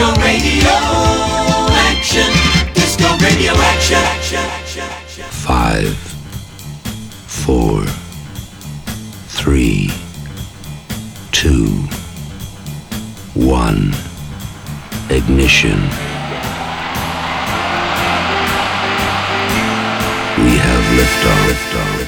Disco radio action. Disco radio action. Five, four, three, two, one. Ignition. We have liftoff. Liftoff.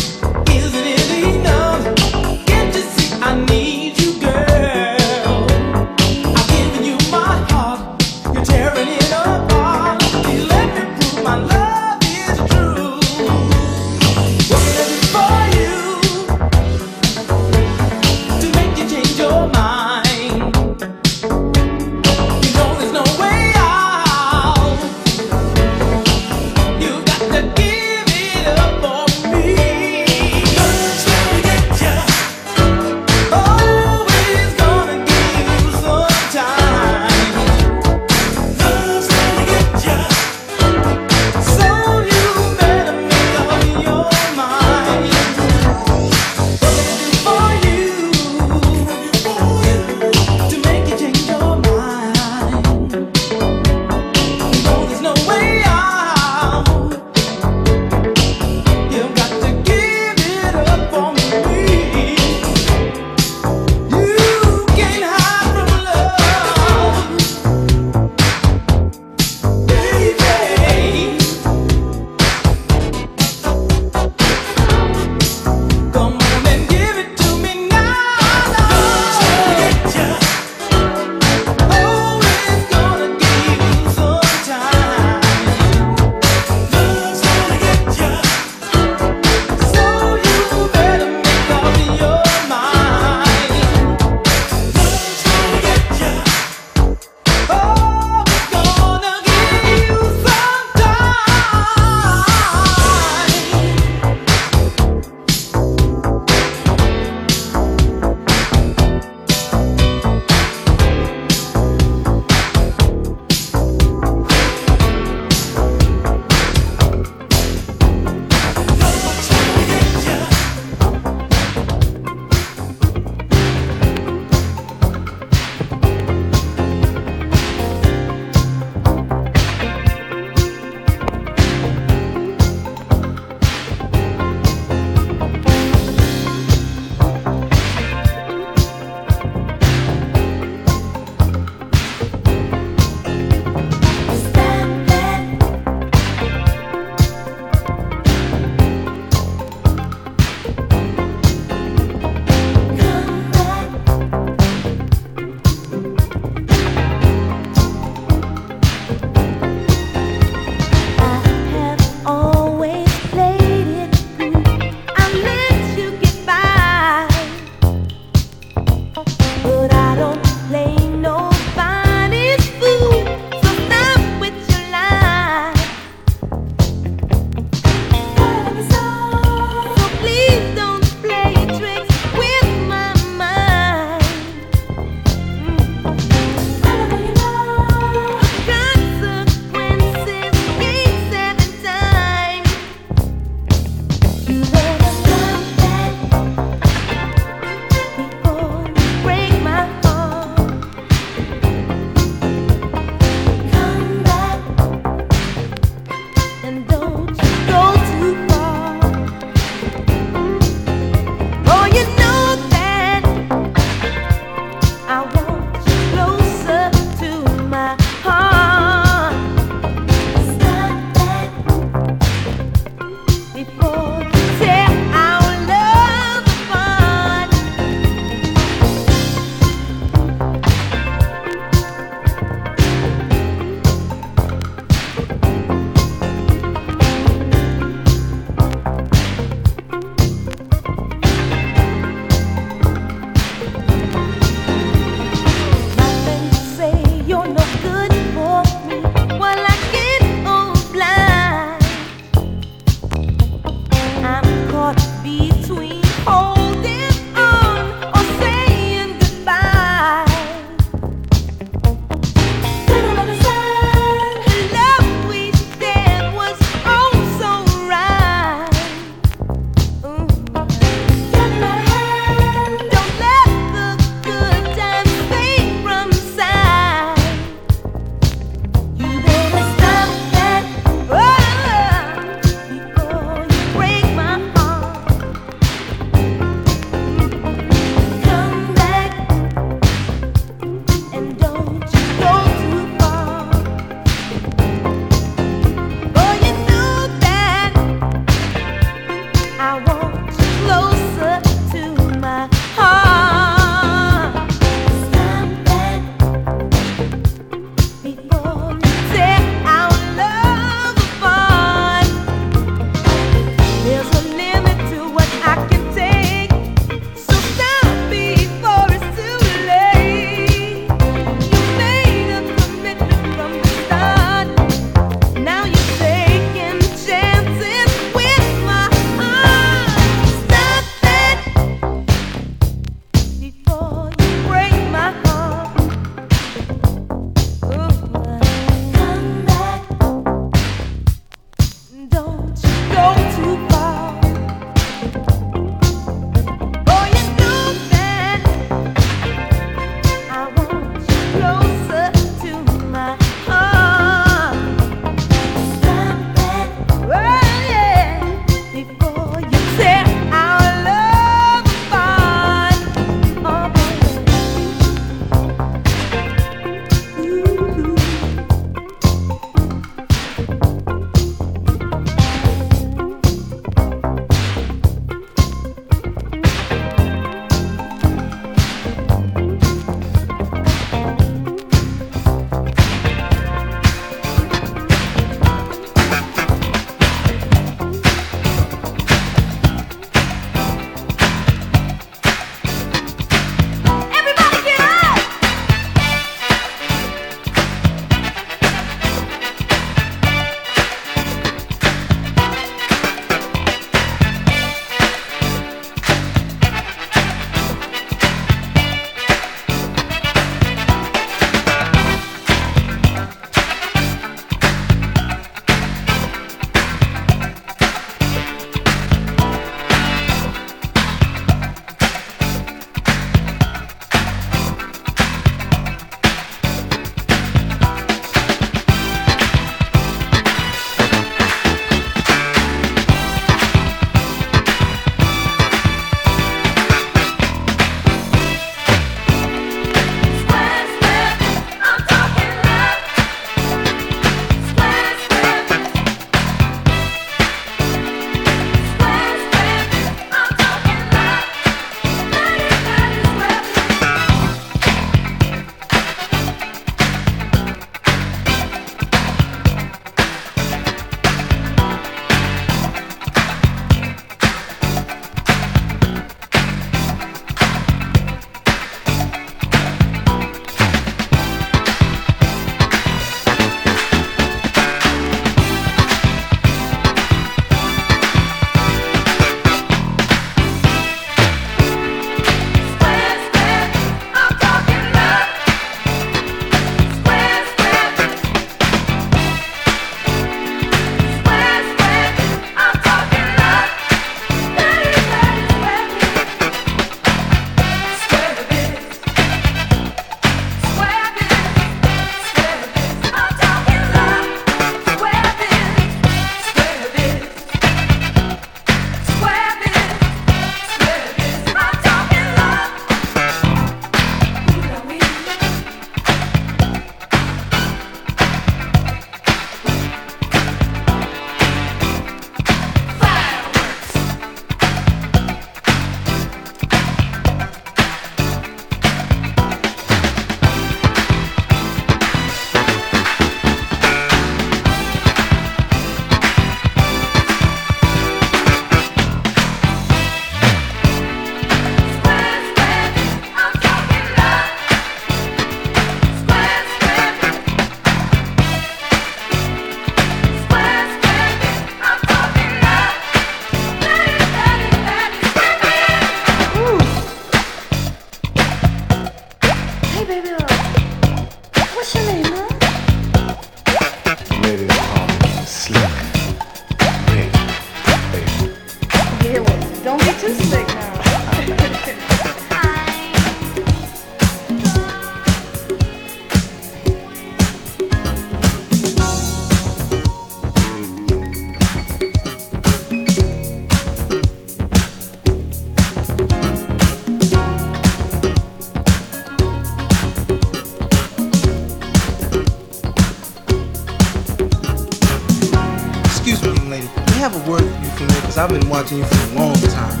talked to you for a long time.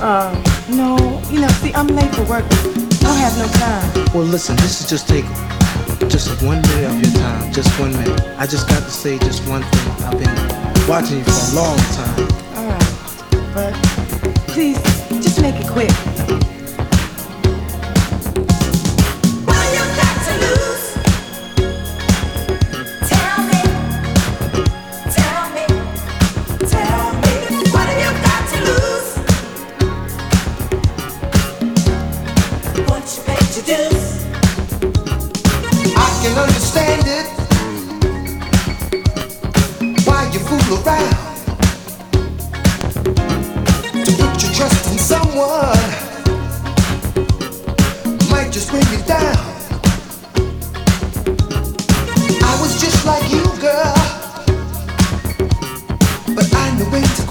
Uh, no, you know, see, I'm late for work. I don't have no time. Well, listen, this is just take just one minute of your time, just one minute. I just got to say just one thing. I've been watching you for a long time. All right, but please, just make it quick. the to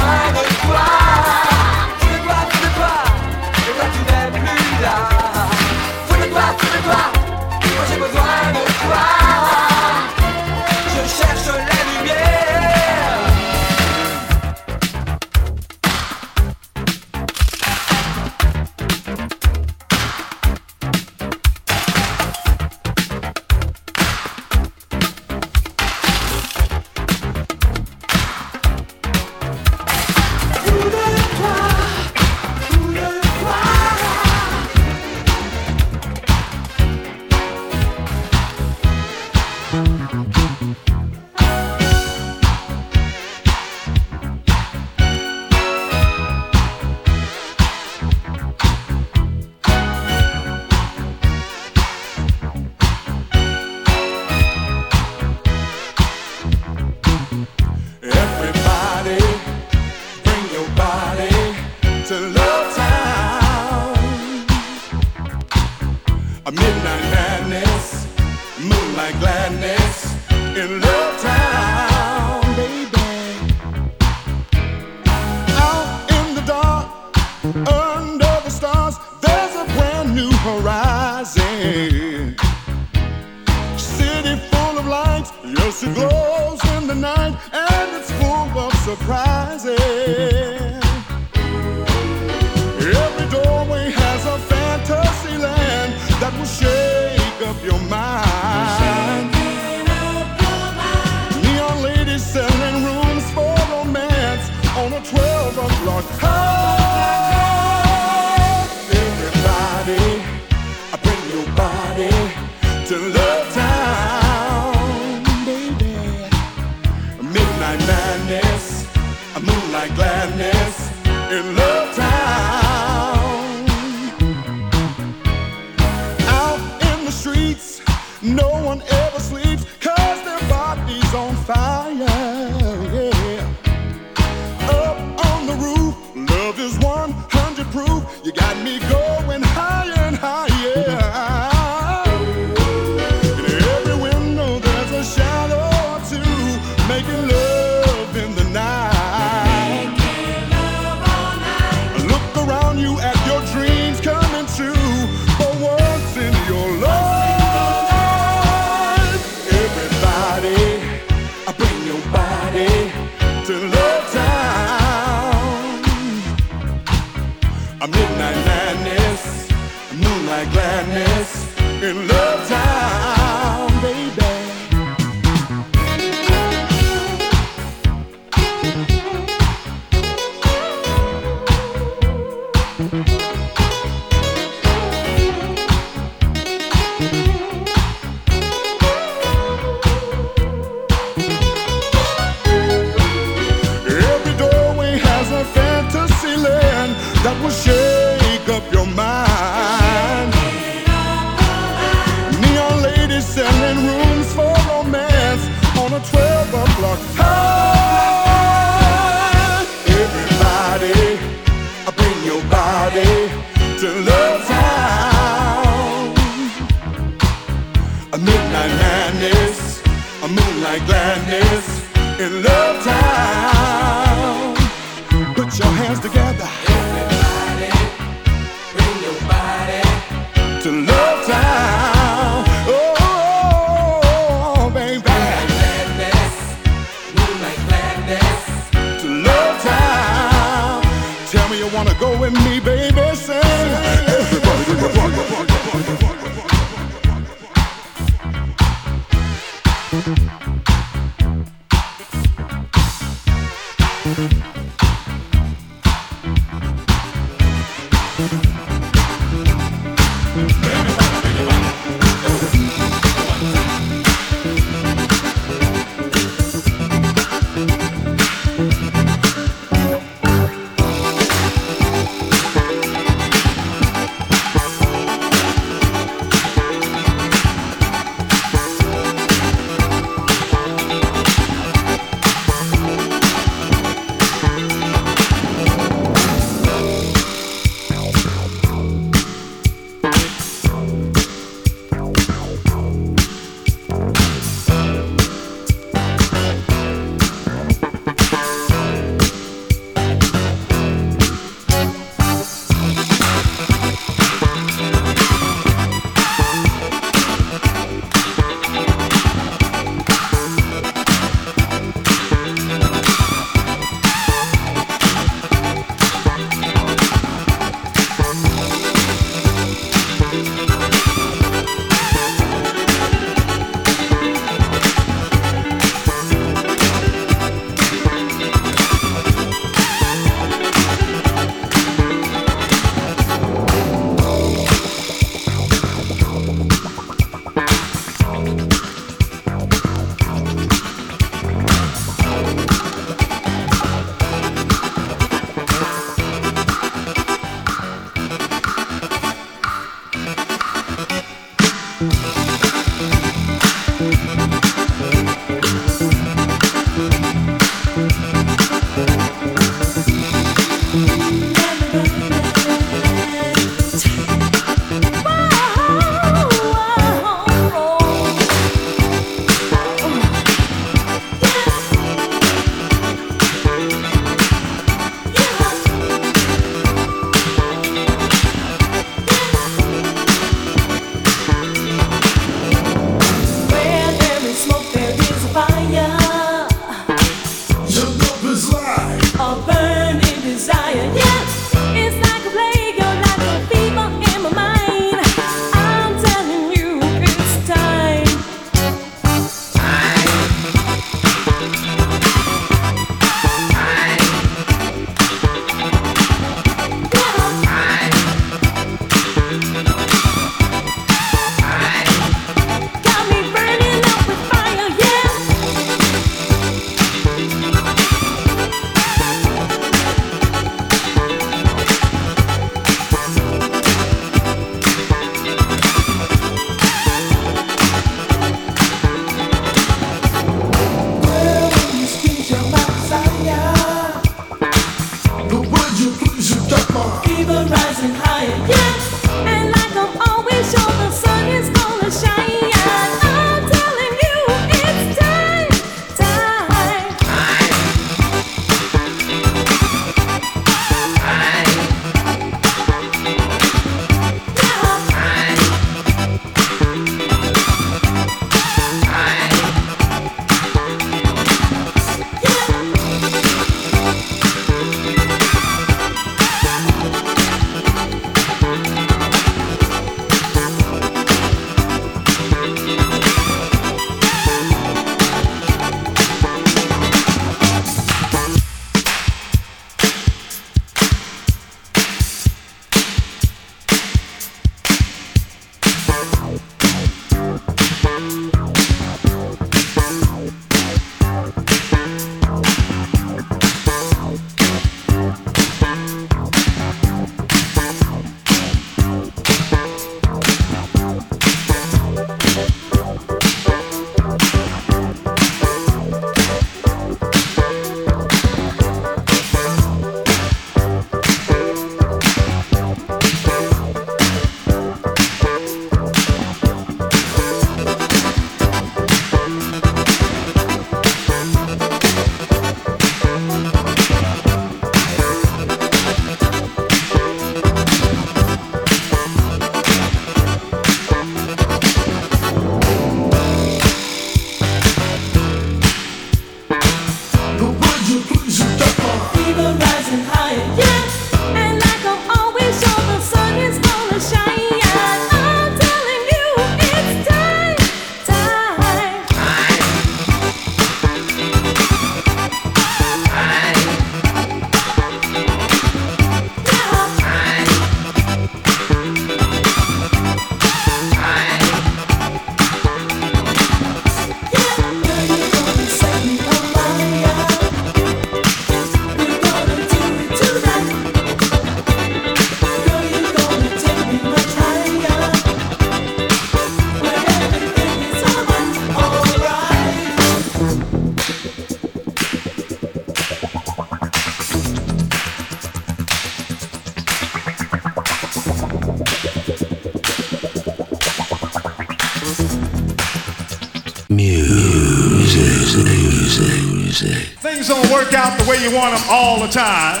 Music, music, music. Things don't work out the way you want them all the time.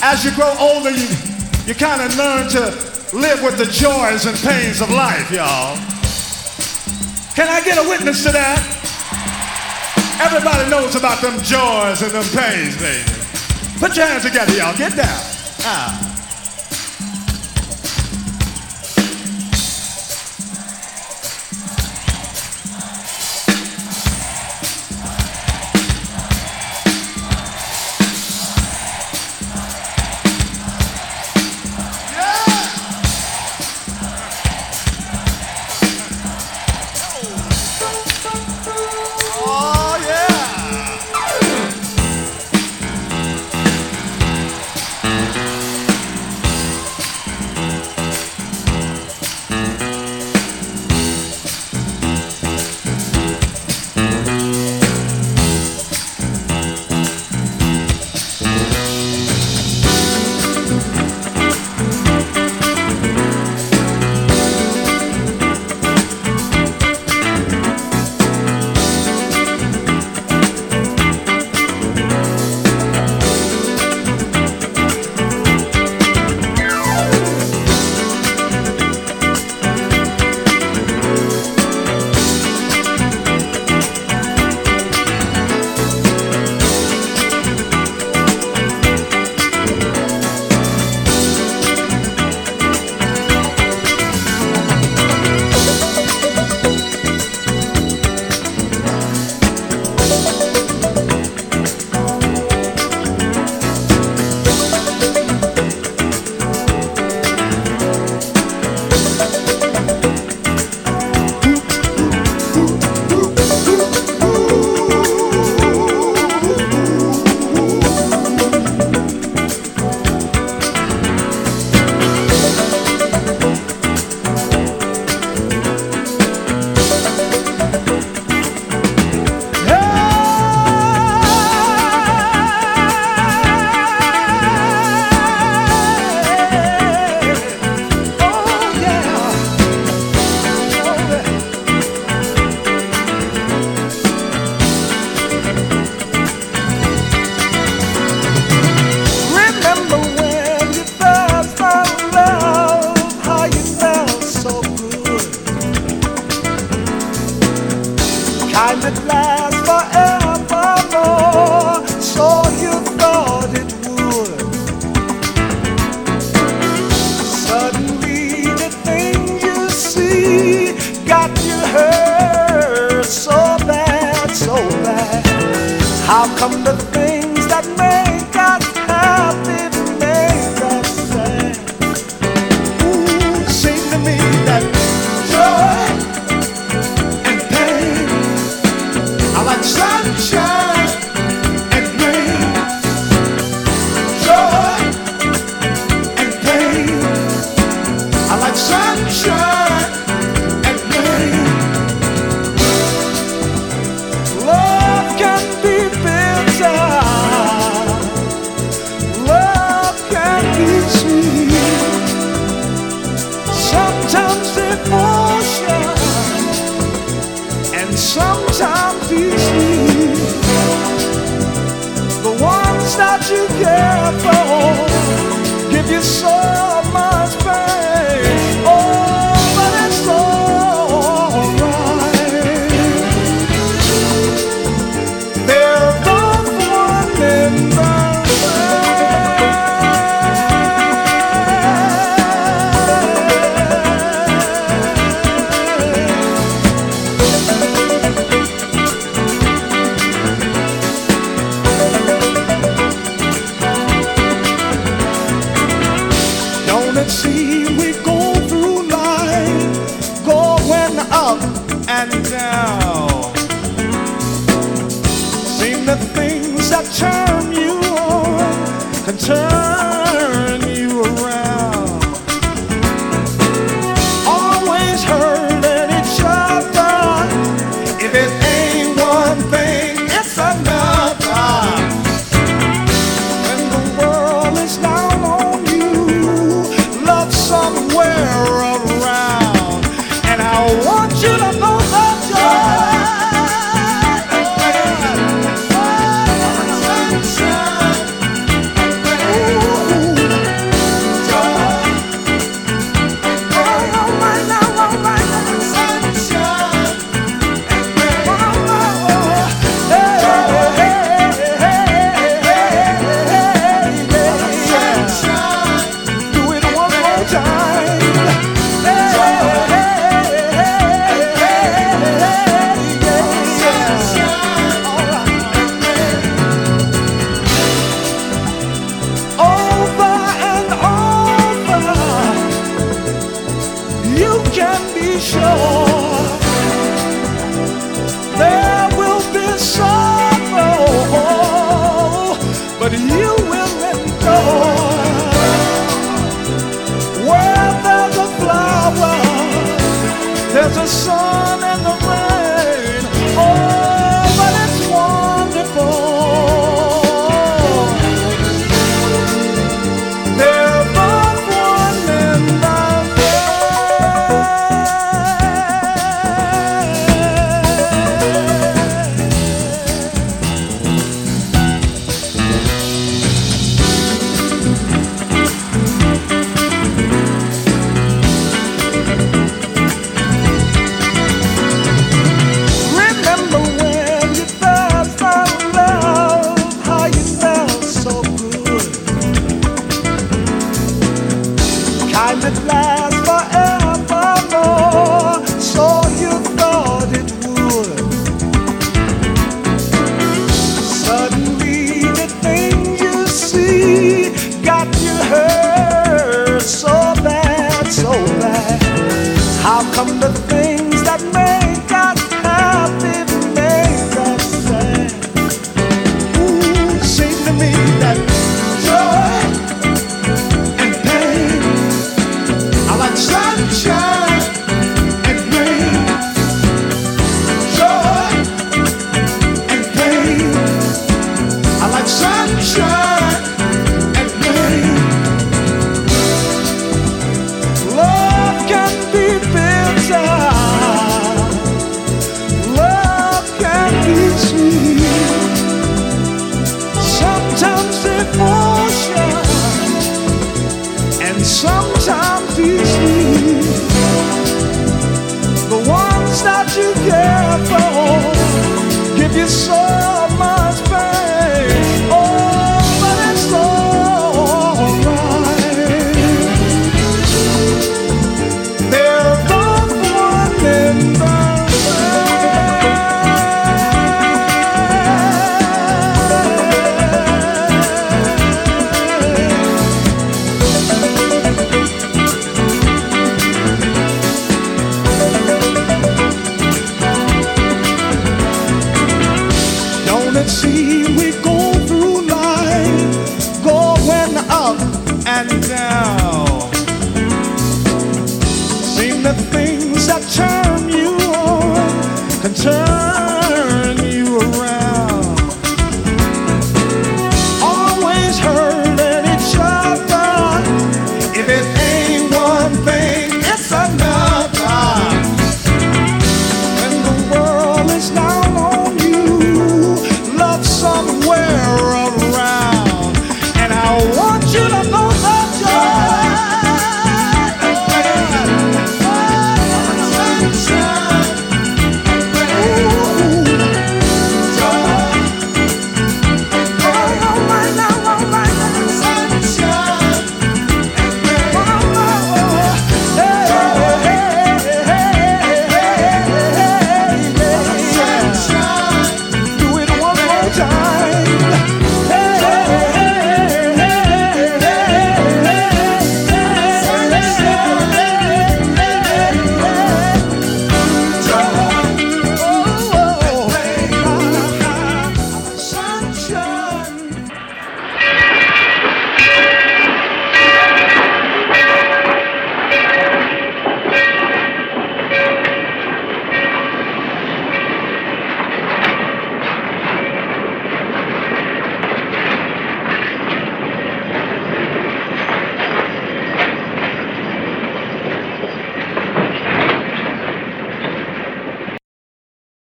As you grow older, you, you kind of learn to live with the joys and pains of life, y'all. Can I get a witness to that? Everybody knows about them joys and them pains, baby. Put your hands together, y'all. Get down. Ah. sun and the rain. Oh.